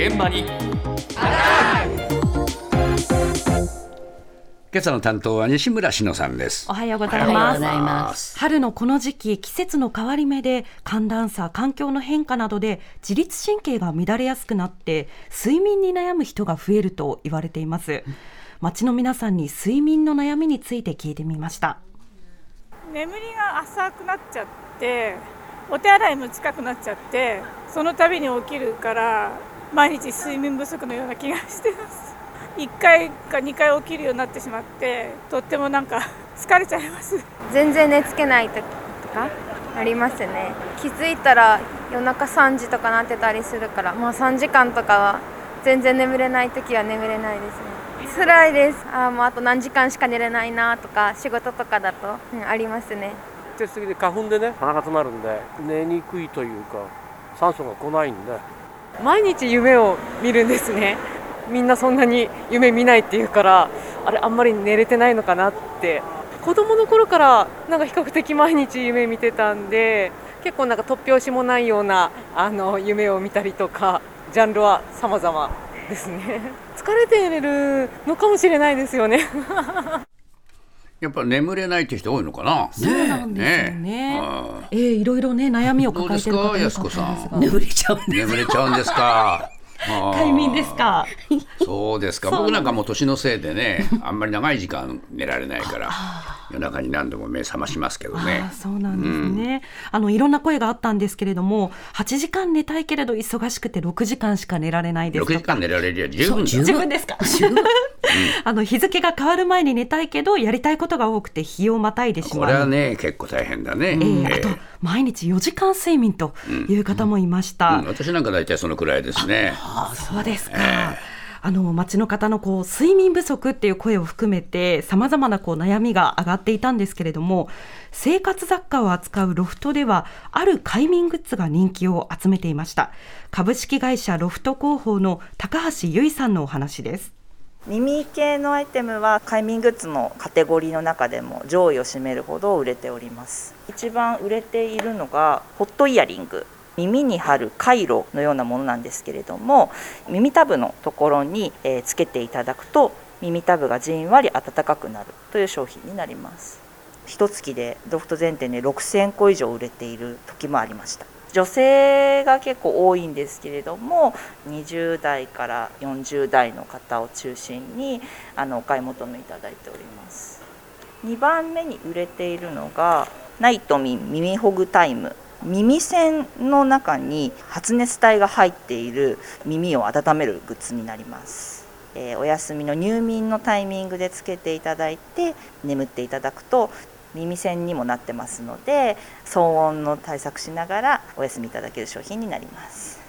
現場に今朝の担当は西村篠さんですお。はようございおはようますございます。春のこの時期季節の変わり目で寒暖差環境の変化などで自律神経が乱れやすくなって睡眠に悩む人が増えると言われています街の皆さんに睡眠の悩みについて聞いてみました眠りが浅くなっちゃってお手洗いも近くなっちゃってその度に起きるから毎日睡眠不足のような気がしてます。1回か2回起きるようになってしまってとってもなんか疲れちゃいます。全然寝つけない時とかありますね。気づいたら夜中3時とかなってたりするからまあ3時間とかは全然眠れない時は眠れないですね。辛いです。あーもうあと何時間しか寝れないなとか仕事とかだと、うんありますね。季節的で花粉でね鼻が詰まるんで寝にくいというか酸素が来ないんで毎日夢を見るんですね。みんなそんなに夢見ないっていうからあれあんまり寝れてないのかなって。子供の頃からなんか比較的毎日夢見てたんで結構なんか突拍子もないようなあの夢を見たりとかジャンルは様々ですね。疲れてるのかもしれないですよね。やっぱ眠れないって人多いのかな？そうなんですよね。あえーいろいろね悩みをどうです抱えてる方か、いるかと思うんですが。ん。眠れちゃうんで眠れ快眠ですか？そうですか。僕なんかもう年のせいでね、あんまり長い時間寝られないから、夜中に何度も目覚ましますけどね。あ。そうなんですね、あのいろんな声があったんですけれども8時間寝たいけれど忙しくて6時間しか寝られないです6時間寝られりゃ十分だ自分ですか？あの日付が変わる前に寝たいけどやりたいことが多くて日をまたいでしこまうれはね、結構大変だね。えーええあと毎日4時間睡眠という方もいました、うん。私なんか大体そのくらいですね。そうですか。あの街の方のこう睡眠不足っていう声を含めてさまざまなこう悩みが上がっていたんですけれども生活雑貨を扱うロフトではある快眠グッズが人気を集めていました。株式会社ロフト広報の高橋由衣さんのお話です。耳系のアイテムは快眠グッズのカテゴリーの中でも上位を占めるほど売れております。一番売れているのがホットイヤリング耳に貼るカイロのようなものなんですけれども耳たぶのところに、えつけていただくと耳たぶがじんわり暖かくなるという商品になります。一月でロフト全店で6000個以上売れている時もありました。女性が結構多いんですけれども20代から40代の方を中心にあのお買い求めいただいております。2番目に売れているのがナイトミン耳ほぐタイム。耳栓の中に発熱体が入っている耳を温めるグッズになります。えーお休みの入眠のタイミングでつけていただいて眠っていただくと耳栓にもなってますので騒音の対策しながらお休みいただける商品になります。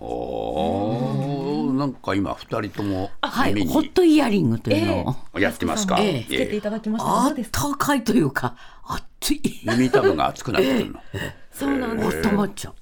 おお、なんか今二人ともはい、ホットイヤリングというのを、やってますか？ええ。つけていただきました、あったかいというか、熱い。耳たぶが熱くなってくるの。そうなんです温まっちゃう。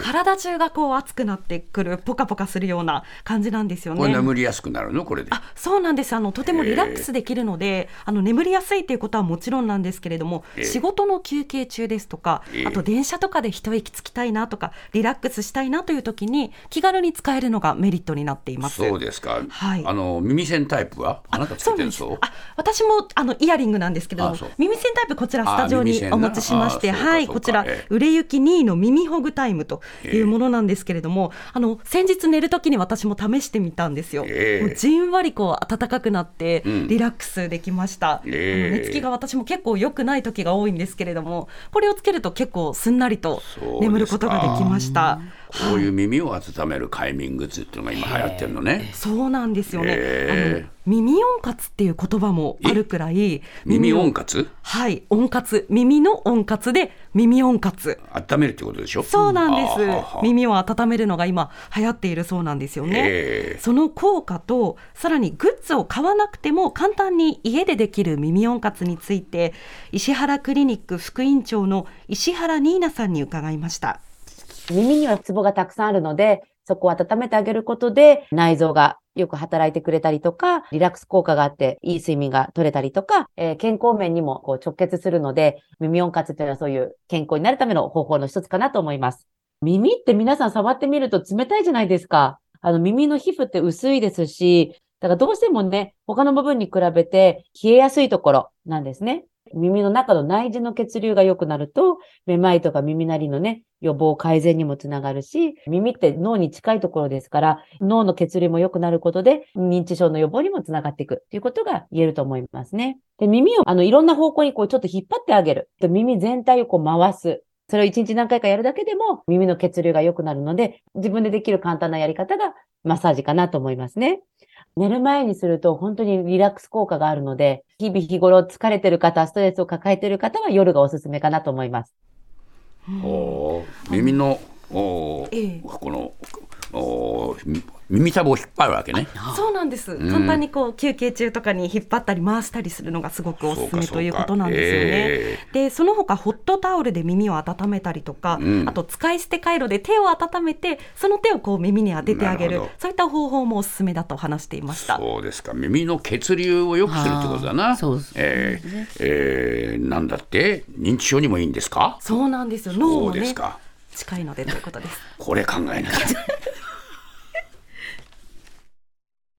体中がこう熱くなってくるポカポカするような感じなんですよね。これ眠りやすくなるの？これで。あそうなんです。あのとてもリラックスできるので、あの眠りやすいっていうことはもちろんなんですけれども、ええ。仕事の休憩中ですとか、ええ。あと電車とかで一息つきたいなとかリラックスしたいなという時に気軽に使えるのがメリットになっています。そうですか。はい。あの耳栓タイプは？あなたつけてるそう。あ私もあのイヤリングなんですけれども耳栓タイプこちらスタジオにお持ちしましてはいこちらええ。売れ行き2位の耳ほぐタイムというものなんですけれども、あの先日寝る時に私も試してみたんですよ、ええ。もうじんわりこう暖かくなってうん。リラックスできました、ええ。あの寝つきが私も結構良くない時が多いんですけれどもこれをつけると結構すんなりと眠ることができましたこういう耳を温める快眠グッズっていうのが今流行ってるのね。そうなんですよね。へー。あの耳温活っていう言葉もあるくらい耳温活？活はい温活。耳の温活で耳温活。温めるってことでしょ？そうなんです。ー耳を温めるのが今流行っているそうなんですよね。へー。その効果とさらにグッズを買わなくても簡単に家でできる耳温活について石原クリニック副院長の石原ニーナさんに伺いました。耳にはツボがたくさんあるので、そこを温めてあげることで、内臓がよく働いてくれたりとか、リラックス効果があって、いい睡眠が取れたりとか、えー健康面にもこう直結するので、耳温活っていうのはそういう健康になるための方法の一つかなと思います。耳って皆さん触ってみると冷たいじゃないですか。あの耳の皮膚って薄いですし、だからどうしてもね、他の部分に比べて冷えやすいところなんですね。耳の中の内耳の血流が良くなると、めまいとか耳鳴りのね、予防改善にもつながるし、耳って脳に近いところですから、脳の血流も良くなることで、認知症の予防にもつながっていくということが言えると思いますね。で、耳をあのいろんな方向にこうちょっと引っ張ってあげる。耳全体をこう回す。それを一日何回かやるだけでも耳の血流が良くなるので、自分でできる簡単なやり方がマッサージかなと思いますね。寝る前にすると本当にリラックス効果があるので、日々日頃疲れてる方、ストレスを抱えてる方は夜がおすすめかなと思います。お耳のおーええ。このお耳たぶを引っ張るわけね。そうなんです。ん。簡単にこう休憩中とかに引っ張ったり回したりするのがすごくおすすめということなんですよね。えで、その他ホットタオルで耳を温めたりとか、うん。あと使い捨て回路で手を温めて、その手をこう耳に当ててあげる。そういった方法もおすすめだと話していました。そうですか。耳の血流を良くするってことだな。そうですえーえーなんだって？認知症にもいいんですか？そうなんですよ。脳そもね。うですか近いのでということです。これ考えなきゃ